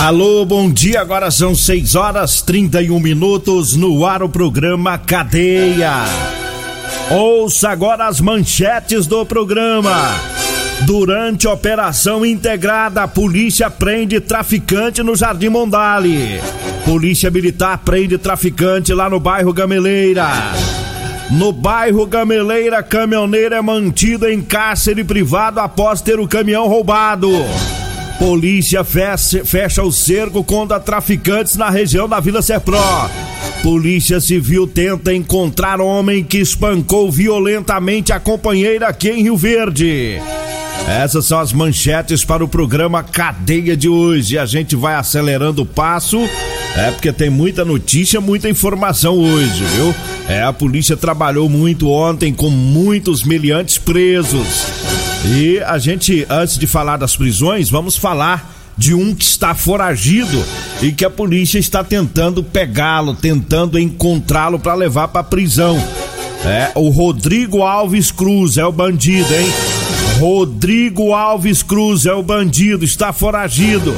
Alô, bom dia. Agora são 6 horas 31 minutos no ar o programa Cadeia. Ouça agora as manchetes do programa. Durante operação integrada, a polícia prende traficante no Jardim Mondale. Polícia Militar prende traficante lá no bairro Gameleira. No bairro Gameleira, caminhoneiro é mantido em cárcere privado após ter o caminhão roubado. Polícia fecha, fecha o cerco contra traficantes na região da Vila Serpro. Polícia Civil tenta encontrar homem que espancou violentamente a companheira aqui em Rio Verde. Essas são as manchetes para o programa Cadeia de hoje. A gente vai acelerando o passo, é porque tem muita notícia, muita informação hoje, viu? É, a polícia trabalhou muito ontem com muitos miliantes presos. E a gente, antes de falar das prisões, vamos falar de um que está foragido e que a polícia está tentando pegá-lo, tentando encontrá-lo para levar para prisão. É, o Rodrigo Alves Cruz é o bandido, hein? Rodrigo Alves Cruz é o bandido, está foragido.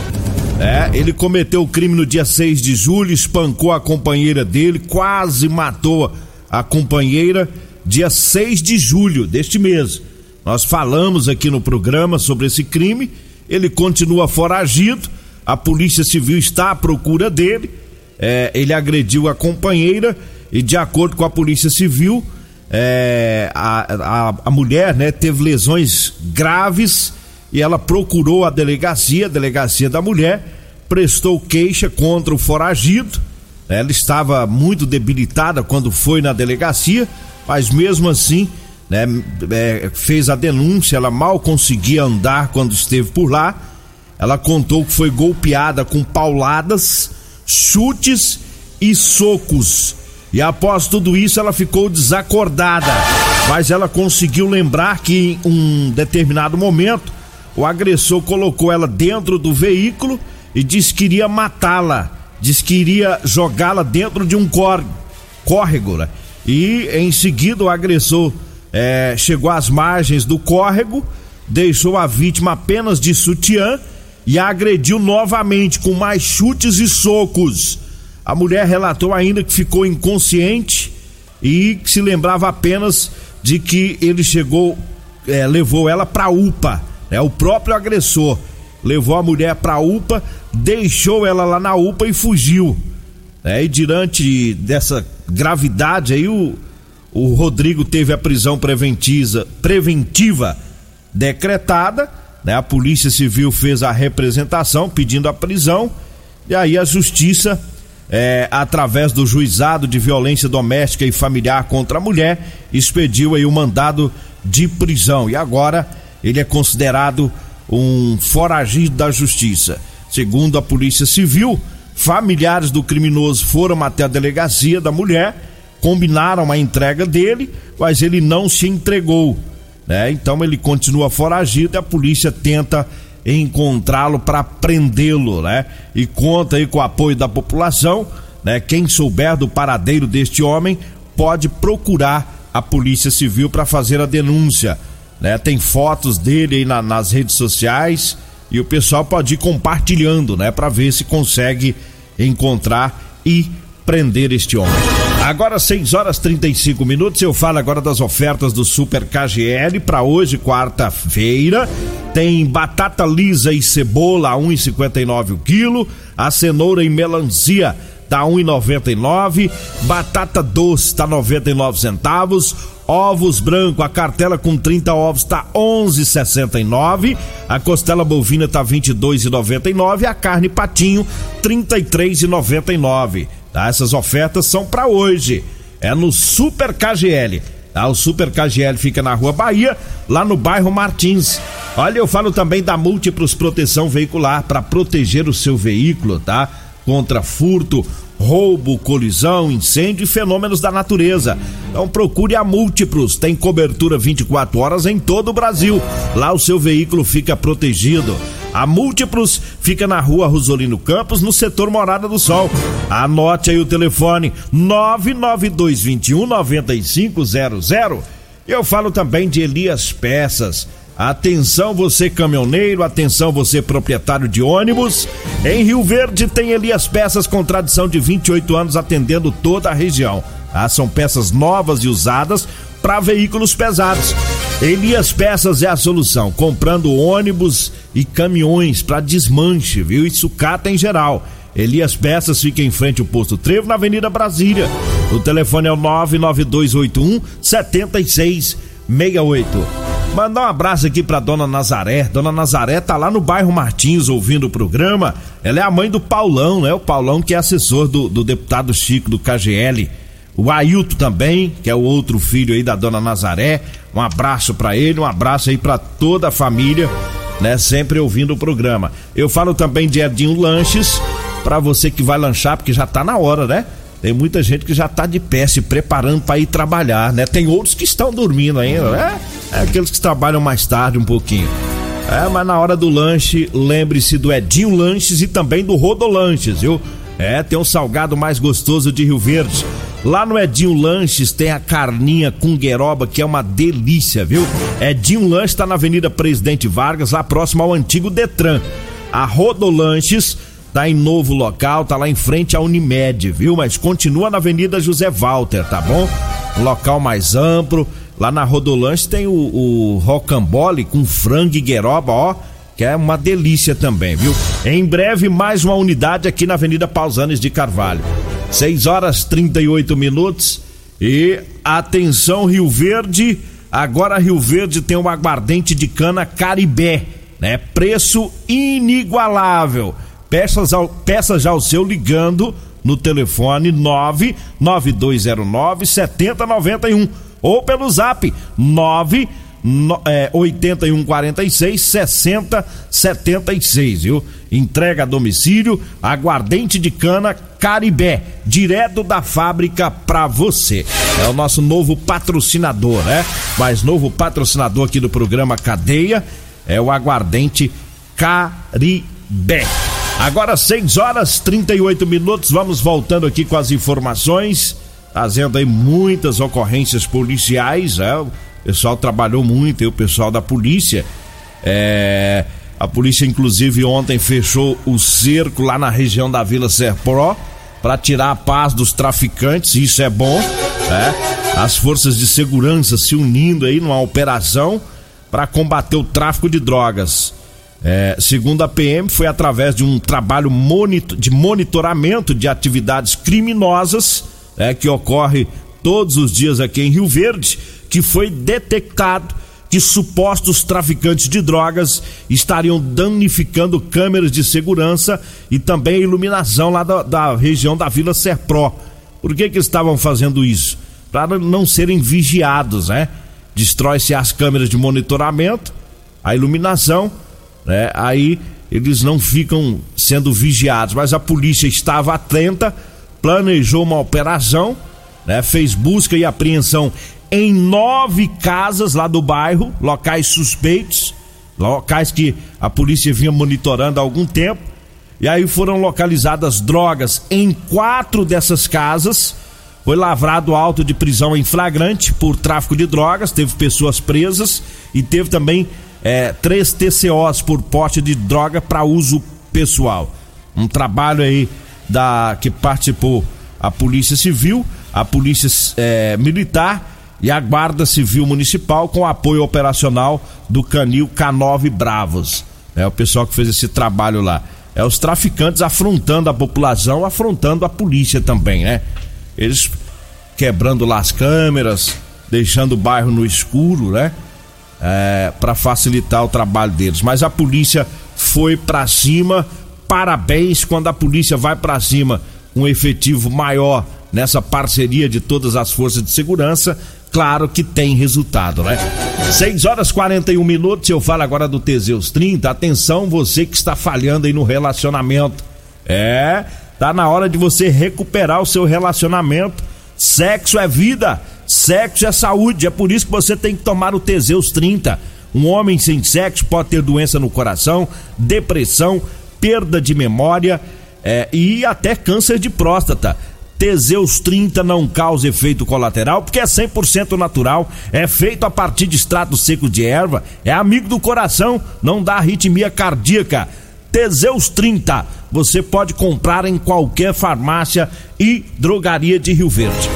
É, ele cometeu o crime no dia 6 de julho, espancou a companheira dele, quase matou a companheira, dia 6 de julho deste mês. Nós falamos aqui no programa sobre esse crime. Ele continua foragido. A Polícia Civil está à procura dele. É, ele agrediu a companheira e, de acordo com a Polícia Civil, é, a, a, a, mulher né, teve lesões graves e ela procurou a delegacia, a delegacia da mulher, prestou queixa contra o foragido. Ela estava muito debilitada quando foi na delegacia, mas mesmo assim né, é, fez a denúncia, ela mal conseguia andar quando esteve por lá. Ela contou que foi golpeada com pauladas, chutes e socos. E após tudo isso, ela ficou desacordada. Mas ela conseguiu lembrar que em um determinado momento, o agressor colocou ela dentro do veículo e disse que iria matá-la. Disse que iria jogá-la dentro de um córrego. Né? E em seguida, o agressor é, chegou às margens do córrego, deixou a vítima apenas de sutiã e a agrediu novamente com mais chutes e socos. A mulher relatou ainda que ficou inconsciente e que se lembrava apenas de que ele chegou, é, levou ela para UPA, é o próprio agressor levou a mulher para UPA, deixou ela lá na UPA e fugiu. É, e diante dessa gravidade aí o o Rodrigo teve a prisão preventiva, decretada, né? A Polícia Civil fez a representação pedindo a prisão e aí a Justiça, é, através do Juizado de Violência Doméstica e Familiar contra a Mulher, expediu aí o mandado de prisão e agora ele é considerado um foragido da Justiça. Segundo a Polícia Civil, familiares do criminoso foram até a delegacia da mulher combinaram a entrega dele, mas ele não se entregou. Né? Então ele continua foragido e a polícia tenta encontrá-lo para prendê-lo, né? E conta aí com o apoio da população, né? Quem souber do paradeiro deste homem pode procurar a Polícia Civil para fazer a denúncia, né? Tem fotos dele aí na, nas redes sociais e o pessoal pode ir compartilhando, né? Para ver se consegue encontrar e prender este homem. Agora 6 horas 35 minutos, eu falo agora das ofertas do Super KGL para hoje, quarta-feira. Tem batata lisa e cebola a 1,59 o quilo, a cenoura e melancia tá 1,99, batata doce tá 99 centavos, ovos branco, a cartela com 30 ovos tá 11,69, a costela bovina tá 22,99 e a carne patinho 33,99. Tá? Essas ofertas são para hoje. É no Super KGL. Tá? O Super KGL fica na Rua Bahia, lá no bairro Martins. Olha, eu falo também da Múltiplos Proteção Veicular para proteger o seu veículo, tá? Contra furto, roubo, colisão, incêndio e fenômenos da natureza. Então procure a Múltiplos, tem cobertura 24 horas em todo o Brasil. Lá o seu veículo fica protegido. A Múltiplos fica na rua Rosolino Campos, no setor Morada do Sol. Anote aí o telefone 99221 9500. Eu falo também de Elias Peças. Atenção você caminhoneiro, atenção você proprietário de ônibus. Em Rio Verde tem Elias Peças com tradição de 28 anos atendendo toda a região. Ah, são peças novas e usadas para veículos pesados. Elias Peças é a solução, comprando ônibus e caminhões para desmanche, viu? E sucata em geral. Elias Peças fica em frente ao posto Trevo na Avenida Brasília. O telefone é o 99281 7668. Mandar um abraço aqui pra dona Nazaré. Dona Nazaré tá lá no bairro Martins ouvindo o programa. Ela é a mãe do Paulão, né? O Paulão que é assessor do, do deputado Chico do KGL. O Ailton também, que é o outro filho aí da dona Nazaré. Um abraço para ele, um abraço aí para toda a família, né? Sempre ouvindo o programa. Eu falo também de Edinho Lanches, para você que vai lanchar, porque já tá na hora, né? Tem muita gente que já tá de pé se preparando para ir trabalhar, né? Tem outros que estão dormindo ainda, né? É aqueles que trabalham mais tarde um pouquinho. É, mas na hora do lanche, lembre-se do Edinho Lanches e também do Rodolanches, viu? É, tem um salgado mais gostoso de Rio Verde. Lá no Edinho Lanches tem a carninha com gueroba, que é uma delícia, viu? Edinho Lanches tá na Avenida Presidente Vargas, lá próximo ao antigo Detran. A Rodolanches tá em novo local, tá lá em frente à Unimed, viu? Mas continua na Avenida José Walter, tá bom? Local mais amplo. Lá na Rodolanches tem o, o rocambole com frango e gueroba, ó que é uma delícia também, viu? Em breve, mais uma unidade aqui na Avenida Pausanes de Carvalho. 6 horas 38 minutos. E atenção, Rio Verde. Agora Rio Verde tem um aguardente de cana Caribé, né? Preço inigualável. Peças, ao, peças já o seu ligando no telefone 99209 7091 ou pelo zap 9 é, 8146 6076, viu? Entrega a domicílio, aguardente de cana Caribé, direto da fábrica pra você. É o nosso novo patrocinador, né? Mais novo patrocinador aqui do programa Cadeia é o aguardente Caribé. Agora 6 horas 38 minutos, vamos voltando aqui com as informações, trazendo aí muitas ocorrências policiais, é, o pessoal trabalhou muito, e o pessoal da polícia, é, a polícia inclusive ontem fechou o cerco lá na região da Vila Serpro, para tirar a paz dos traficantes, isso é bom, né? As forças de segurança se unindo aí numa operação para combater o tráfico de drogas. É, segundo a PM, foi através de um trabalho monitor, de monitoramento de atividades criminosas é, que ocorre todos os dias aqui em Rio Verde, que foi detectado que supostos traficantes de drogas estariam danificando câmeras de segurança e também a iluminação lá da, da região da Vila Serpro. Por que que estavam fazendo isso? Para não serem vigiados, né? Destrói-se as câmeras de monitoramento, a iluminação, né? Aí eles não ficam sendo vigiados, mas a polícia estava atenta, planejou uma operação, né? Fez busca e apreensão em nove casas lá do bairro, locais suspeitos, locais que a polícia vinha monitorando há algum tempo. E aí foram localizadas drogas em quatro dessas casas. Foi lavrado auto de prisão em flagrante por tráfico de drogas, teve pessoas presas e teve também é, três TCOs por porte de droga para uso pessoal. Um trabalho aí da que participou a Polícia Civil a Polícia é, Militar e a Guarda Civil Municipal com apoio operacional do Canil K9 Bravos. É o pessoal que fez esse trabalho lá. É os traficantes afrontando a população, afrontando a polícia também, né? Eles quebrando lá as câmeras, deixando o bairro no escuro, né? É, para facilitar o trabalho deles. Mas a polícia foi para cima. Parabéns quando a polícia vai para cima um efetivo maior nessa parceria de todas as forças de segurança claro que tem resultado, né? 6 horas 41 minutos, eu falo agora do Teseus 30. Atenção, você que está falhando aí no relacionamento. É, tá na hora de você recuperar o seu relacionamento. Sexo é vida, sexo é saúde. É por isso que você tem que tomar o Teseus 30. Um homem sem sexo pode ter doença no coração, depressão, perda de memória é, e até câncer de próstata. Teseus 30 não causa efeito colateral porque é 100% natural, é feito a partir de extrato seco de erva, é amigo do coração, não dá arritmia cardíaca. Teseus 30, você pode comprar em qualquer farmácia e drogaria de Rio Verde.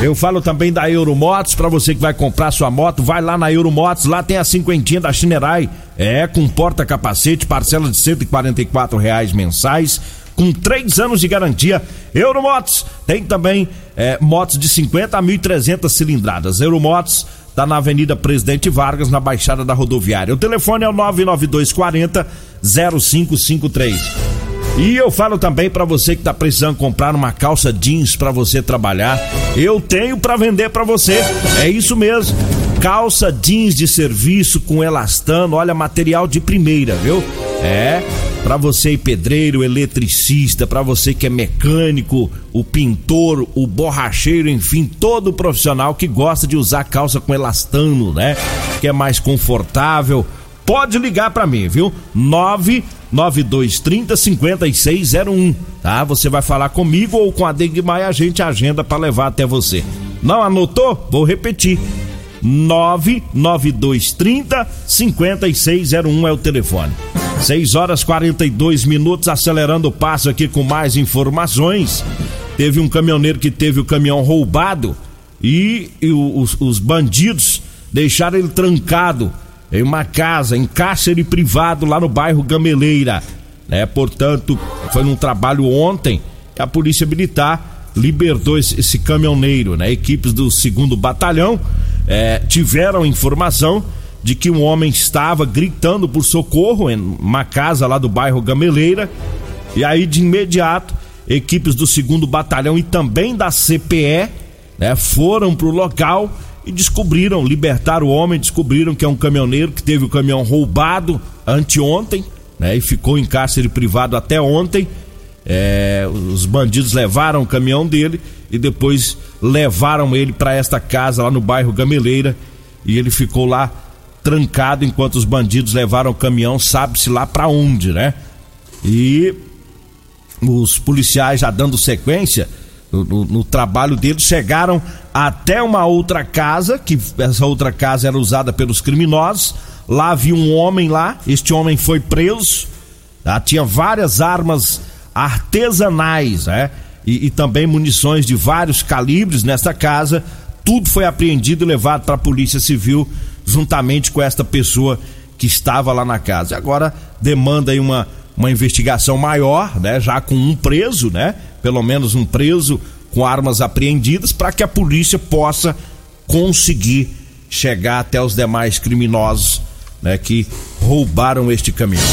Eu falo também da Euromotos, para você que vai comprar sua moto, vai lá na Euromotos, lá tem a cinquentinha da Chinerai, é, com porta-capacete, parcela de 144 reais mensais, com três anos de garantia. Euromotos tem também é, motos de 50 a 1.300 cilindradas. Euromotos está na Avenida Presidente Vargas, na Baixada da Rodoviária. O telefone é o 99240 0553. E eu falo também para você que está precisando comprar uma calça jeans para você trabalhar, eu tenho para vender para você. É isso mesmo. Calça jeans de serviço com elastano, olha material de primeira, viu? É, para você pedreiro, eletricista, para você que é mecânico, o pintor, o borracheiro, enfim, todo profissional que gosta de usar calça com elastano, né? Que é mais confortável. Pode ligar para mim, viu? 99230 5601, tá? Você vai falar comigo ou com a Degmai, a gente agenda para levar até você. Não anotou? Vou repetir. 99230 5601 é o telefone. 6 horas 42 minutos, acelerando o passo aqui com mais informações. Teve um caminhoneiro que teve o caminhão roubado e, e os, os bandidos deixaram ele trancado em uma casa, em cárcere privado lá no bairro Gameleira. Né? Portanto, foi num trabalho ontem que a Polícia Militar libertou esse, esse caminhoneiro. Né? Equipes do segundo batalhão eh, tiveram informação de que um homem estava gritando por socorro em uma casa lá do bairro Gameleira. E aí, de imediato, equipes do segundo batalhão e também da CPE né, foram para o local e descobriram, libertaram o homem, descobriram que é um caminhoneiro que teve o caminhão roubado anteontem, né, e ficou em cárcere privado até ontem. É, os bandidos levaram o caminhão dele e depois levaram ele para esta casa lá no bairro Gameleira e ele ficou lá trancado enquanto os bandidos levaram o caminhão, sabe-se lá para onde, né? E os policiais já dando sequência no, no, no, trabalho deles chegaram até uma outra casa, que essa outra casa era usada pelos criminosos. Lá havia um homem lá, este homem foi preso. Tá? Tinha várias armas artesanais, né? E, e também munições de vários calibres nessa casa. Tudo foi apreendido e levado para a Polícia Civil juntamente com esta pessoa que estava lá na casa. Agora demanda aí uma, uma investigação maior, né? Já com um preso, né? Pelo menos um preso com armas apreendidas para que a polícia possa conseguir chegar até os demais criminosos, né? Que roubaram este caminhão.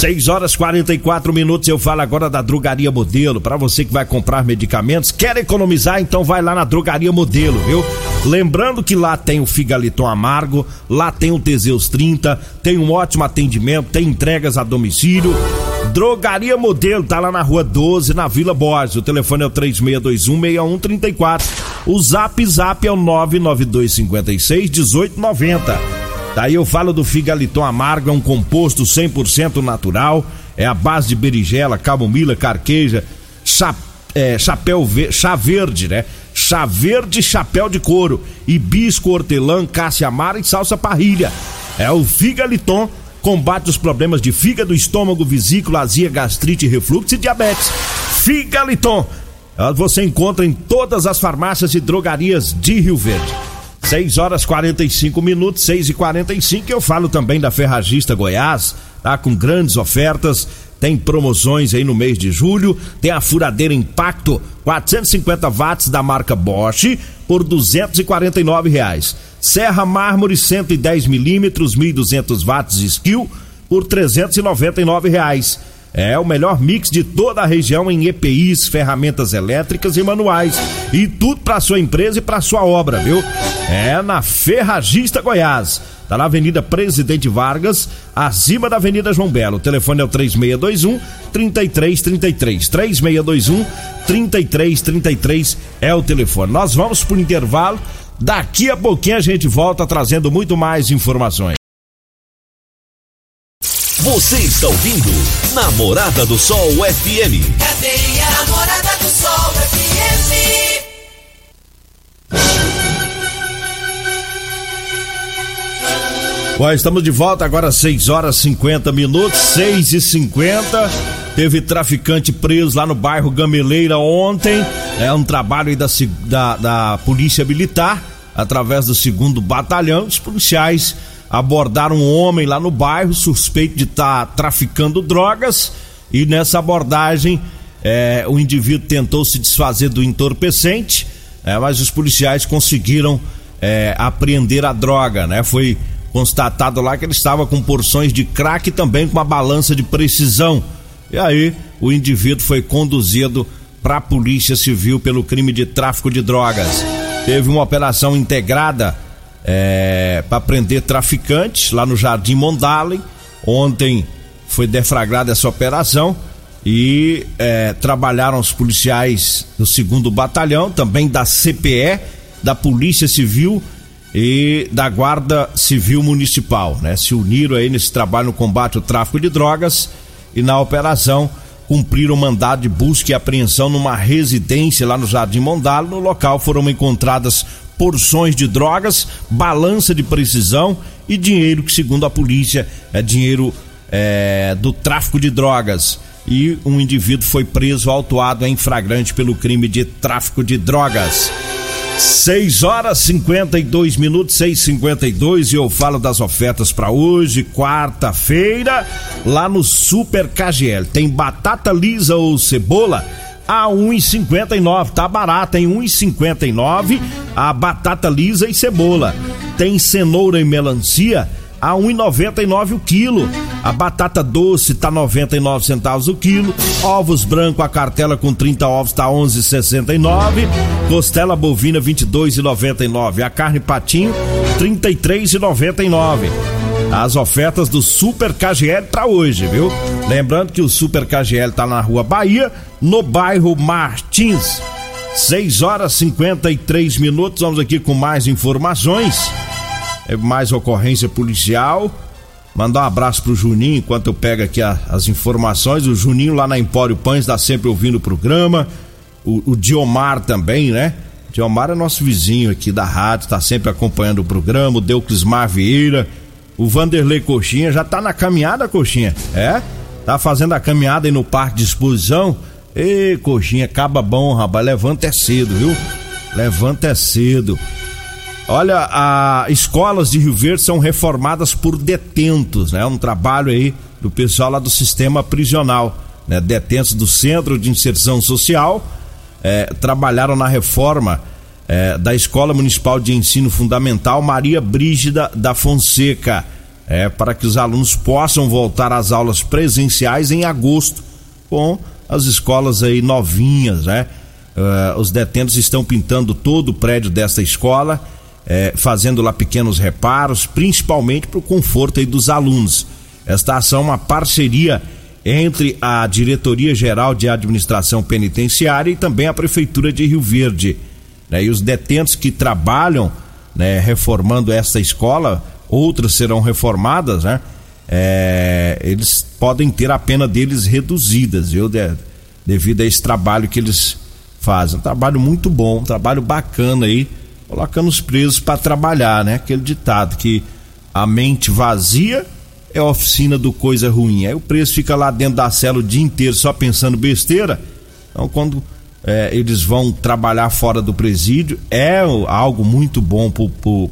6 horas 44 minutos. Eu falo agora da Drogaria Modelo. Para você que vai comprar medicamentos, quer economizar, então vai lá na Drogaria Modelo, viu? Lembrando que lá tem o Figaliton Amargo, lá tem o Teseus 30, tem um ótimo atendimento, tem entregas a domicílio. Drogaria Modelo, tá lá na rua 12, na Vila Borges. O telefone é o 36216134. O zap zap é o 99256 1890. Daí eu falo do figaliton amargo, é um composto 100% natural, é a base de berigela, camomila, carqueja, cha, é, chapéu chá verde, né? Chá verde, chapéu de couro, hibisco, hortelã, cássia amara e salsa parrilha. É o figaliton combate os problemas de fígado, estômago, vesícula, azia, gastrite, refluxo e diabetes. Figaliton você encontra em todas as farmácias e drogarias de Rio Verde. 6 horas 45 minutos, 6 e 45 Eu falo também da Ferragista Goiás, tá? Com grandes ofertas. Tem promoções aí no mês de julho. Tem a furadeira Impacto 450 watts da marca Bosch por 249 reais. Serra Mármore 110 milímetros, 1.200 watts skill por 399 reais. É o melhor mix de toda a região em EPIs, ferramentas elétricas e manuais. E tudo para sua empresa e para sua obra, viu? É na Ferragista Goiás. Tá na Avenida Presidente Vargas, acima da Avenida João Belo. O telefone é o 3621 3333. 3621 3333 é o telefone. Nós vamos pro intervalo. Daqui a pouquinho a gente volta trazendo muito mais informações. Você está ouvindo Namorada do Sol FM. Cadê a Namorada do Sol FM? Bom, estamos de volta agora às 6 horas 50 minutos, 6 e 50 Teve traficante preso lá no bairro Gameleira ontem. É um trabalho aí da, da, da Polícia Militar, através do segundo batalhão. Os policiais abordaram um homem lá no bairro suspeito de estar tá traficando drogas e nessa abordagem é, o indivíduo tentou se desfazer do entorpecente, é, mas os policiais conseguiram é, apreender a droga, né? Foi constatado lá que ele estava com porções de crack e também com uma balança de precisão. E aí o indivíduo foi conduzido para a Polícia Civil pelo crime de tráfico de drogas. Teve uma operação integrada é, para prender traficantes lá no Jardim Mondale. Ontem foi deflagrada essa operação e é, trabalharam os policiais do segundo batalhão, também da CPE, da Polícia Civil e da Guarda Civil Municipal, né? Se uniram aí nesse trabalho no combate ao tráfico de drogas e na operação cumpriram mandado de busca e apreensão numa residência lá no Jardim Mondalo. No local foram encontradas porções de drogas, balança de precisão e dinheiro que, segundo a polícia, é dinheiro é, do tráfico de drogas. E um indivíduo foi preso, autuado em flagrante pelo crime de tráfico de drogas. 6 horas 52 minutos, 6:52 e eu falo das ofertas para hoje, quarta-feira, lá no Super KGL. Tem batata lisa ou cebola a 1,59. Tá barata em 1,59 a batata lisa e cebola. Tem cenoura e melancia a 1,99 o quilo. A batata doce tá 99 centavos o quilo. Ovos branco a cartela com 30 ovos tá 11,69. Costela bovina 22,99. A carne patinho 33,99 as ofertas do Super KGL para hoje, viu? Lembrando que o Super KGL tá na Rua Bahia, no bairro Martins. 6 horas 53 minutos. Vamos aqui com mais informações. É mais ocorrência policial. Mandar um abraço pro Juninho enquanto eu pego aqui a, as informações. O Juninho lá na Empório Pães está sempre ouvindo o programa. O, o Diomar também, né? Diomar é nosso vizinho aqui da rádio, está sempre acompanhando o programa. O Deuclismar Vieira o Vanderlei Coxinha já tá na caminhada, Coxinha. É? Tá fazendo a caminhada aí no parque de exposição. Ê, Coxinha, acaba bom, rapaz. Levanta é cedo, viu? Levanta é cedo. Olha, a escolas de Rio Verde são reformadas por detentos, né? Um trabalho aí do pessoal lá do sistema prisional, né? Detentos do Centro de Inserção Social é, trabalharam na reforma é, da Escola Municipal de Ensino Fundamental Maria Brígida da Fonseca, é, para que os alunos possam voltar às aulas presenciais em agosto, com as escolas aí novinhas, né? Uh, os detentos estão pintando todo o prédio desta escola, é, fazendo lá pequenos reparos, principalmente para o conforto aí dos alunos. Esta ação é uma parceria entre a Diretoria Geral de Administração Penitenciária e também a Prefeitura de Rio Verde. Né? E os detentos que trabalham né, reformando esta escola, outras serão reformadas, né? É, eles podem ter a pena deles reduzidas, viu? De, devido a esse trabalho que eles fazem. Um trabalho muito bom, um trabalho bacana aí, colocando os presos para trabalhar, né? Aquele ditado que a mente vazia é a oficina do coisa ruim. Aí o preso fica lá dentro da cela o dia inteiro só pensando besteira. Então, quando é, eles vão trabalhar fora do presídio. É algo muito bom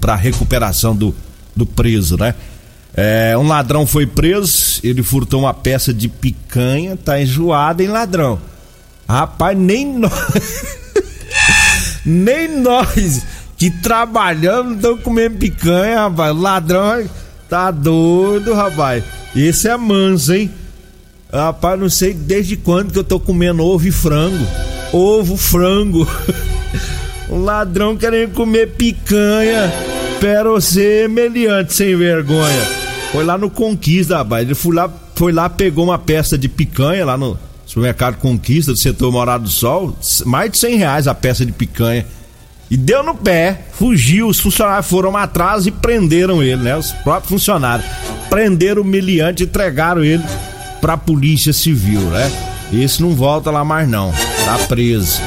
para a recuperação do, do preso, né? É, um ladrão foi preso, ele furtou uma peça de picanha, tá enjoado em ladrão. Rapaz, nem nós. nem nós que trabalhamos estamos comendo picanha, rapaz. ladrão tá doido, rapaz. Esse é manso, hein? Rapaz, não sei desde quando que eu tô comendo ovo e frango. Ovo, frango. um ladrão querendo comer picanha. Pero você, meliante, sem vergonha. Foi lá no Conquista, rapaz. Ele foi lá, foi lá, pegou uma peça de picanha lá no supermercado Conquista do setor Morado do Sol. Mais de 100 reais a peça de picanha. E deu no pé, fugiu. Os funcionários foram atrás e prenderam ele, né? Os próprios funcionários. Prenderam o meliante e entregaram ele pra Polícia Civil, né? Esse não volta lá mais não, tá preso.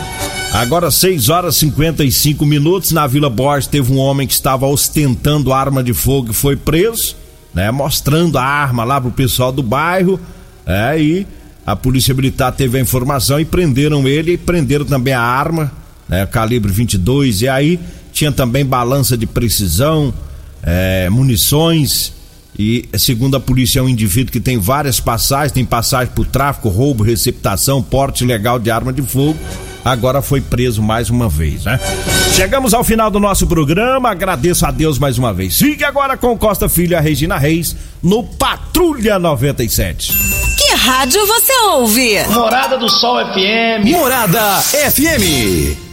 Agora 6 horas e 55 minutos na Vila Borges teve um homem que estava ostentando arma de fogo e foi preso, né? Mostrando a arma lá pro pessoal do bairro, é, e a Polícia Militar teve a informação e prenderam ele e prenderam também a arma, né? Calibre 22 e aí tinha também balança de precisão, é, munições e segundo a polícia é um indivíduo que tem várias passagens, tem passagem por tráfico, roubo, receptação, porte ilegal de arma de fogo. Agora foi preso mais uma vez, né? Chegamos ao final do nosso programa, agradeço a Deus mais uma vez. Fique agora com Costa Filho e a Regina Reis no Patrulha 97. Que rádio você ouve? Morada do Sol FM. Morada FM.